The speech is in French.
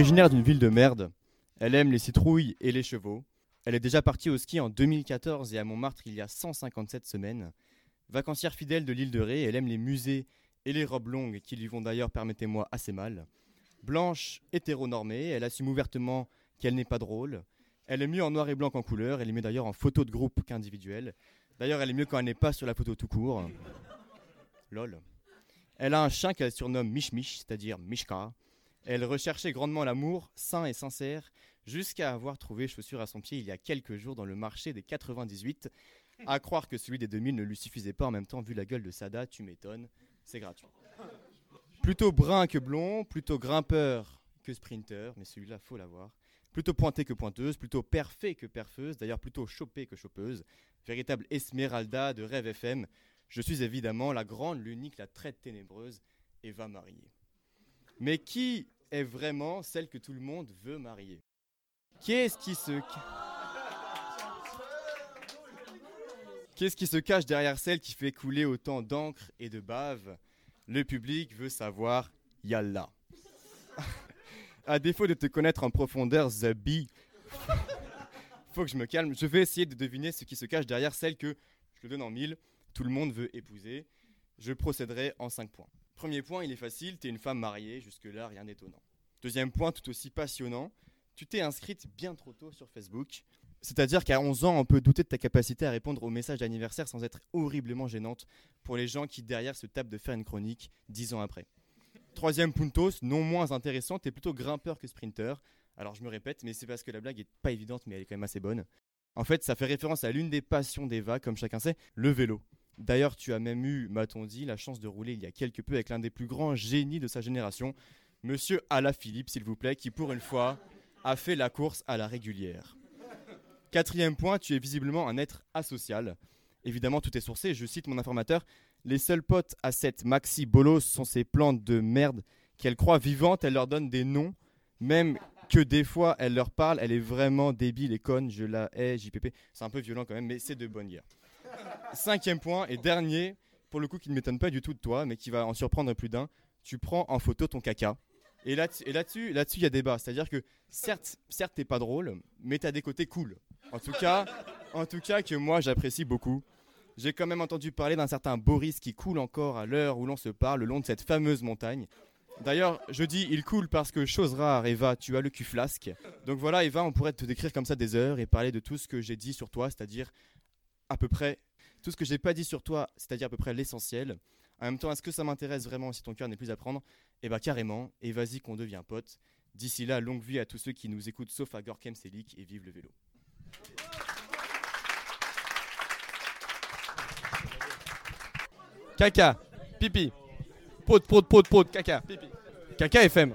Originaire d'une ville de merde, elle aime les citrouilles et les chevaux. Elle est déjà partie au ski en 2014 et à Montmartre il y a 157 semaines. Vacancière fidèle de l'île de Ré, elle aime les musées et les robes longues qui lui vont d'ailleurs, permettez-moi, assez mal. Blanche, hétéronormée, elle assume ouvertement qu'elle n'est pas drôle. Elle est mieux en noir et blanc qu'en couleur, elle est mieux d'ailleurs en photo de groupe qu'individuelle. D'ailleurs, elle est mieux quand elle n'est pas sur la photo tout court. Lol. Elle a un chien qu'elle surnomme Mich c'est-à-dire Mishka. Elle recherchait grandement l'amour, sain et sincère, jusqu'à avoir trouvé chaussure à son pied il y a quelques jours dans le marché des 98. À croire que celui des 2000 ne lui suffisait pas en même temps, vu la gueule de Sada, tu m'étonnes, c'est gratuit. Plutôt brun que blond, plutôt grimpeur que sprinter, mais celui-là, faut l'avoir. Plutôt pointé que pointeuse, plutôt perfait que perfeuse, d'ailleurs plutôt chopée que chopeuse. Véritable Esmeralda de Rêve FM. Je suis évidemment la grande, l'unique, la très ténébreuse Eva Mariée. Mais qui est vraiment celle que tout le monde veut marier? Qu'est-ce qui se cache derrière celle qui fait couler autant d'encre et de bave? Le public veut savoir Yalla. à défaut de te connaître en profondeur, Zabi, faut que je me calme. Je vais essayer de deviner ce qui se cache derrière celle que, je le donne en mille, tout le monde veut épouser. Je procéderai en cinq points. Premier point, il est facile, tu es une femme mariée, jusque-là, rien d'étonnant. Deuxième point, tout aussi passionnant, tu t'es inscrite bien trop tôt sur Facebook. C'est-à-dire qu'à 11 ans, on peut douter de ta capacité à répondre aux messages d'anniversaire sans être horriblement gênante pour les gens qui derrière se tapent de faire une chronique 10 ans après. Troisième puntos, non moins intéressant, t'es plutôt grimpeur que sprinter. Alors je me répète, mais c'est parce que la blague est pas évidente, mais elle est quand même assez bonne. En fait, ça fait référence à l'une des passions d'Eva, comme chacun sait, le vélo. D'ailleurs, tu as même eu, m'a-t-on dit, la chance de rouler il y a quelque peu avec l'un des plus grands génies de sa génération, Monsieur Philippe, s'il vous plaît, qui pour une fois a fait la course à la régulière. Quatrième point, tu es visiblement un être asocial. Évidemment, tout est sourcé. Je cite mon informateur. Les seuls potes à cette Maxi Bolos sont ces plantes de merde qu'elle croit vivantes. Elle leur donne des noms, même que des fois elle leur parle. Elle est vraiment débile et conne. Je la hais, JPP. C'est un peu violent quand même, mais c'est de bonne guerre. Cinquième point et dernier, pour le coup qui ne m'étonne pas du tout de toi, mais qui va en surprendre plus d'un. Tu prends en photo ton caca. Et là-dessus, là-dessus, il y a débat. C'est-à-dire que certes, certes, t'es pas drôle, mais t'as des côtés cool. En tout cas, en tout cas que moi j'apprécie beaucoup. J'ai quand même entendu parler d'un certain Boris qui coule encore à l'heure où l'on se parle le long de cette fameuse montagne. D'ailleurs, je dis il coule parce que chose rare, Eva, tu as le cul flasque. Donc voilà, Eva, on pourrait te décrire comme ça des heures et parler de tout ce que j'ai dit sur toi, c'est-à-dire à peu près tout ce que j'ai pas dit sur toi, c'est-à-dire à peu près l'essentiel. En même temps, est-ce que ça m'intéresse vraiment si ton cœur n'est plus à prendre? Eh bah carrément, et vas-y qu'on devient pote. D'ici là, longue vie à tous ceux qui nous écoutent sauf à Gorkem Selik et vive le vélo. Caca, pipi, prod, prod, prod, prod, caca, pipi. Caca FM.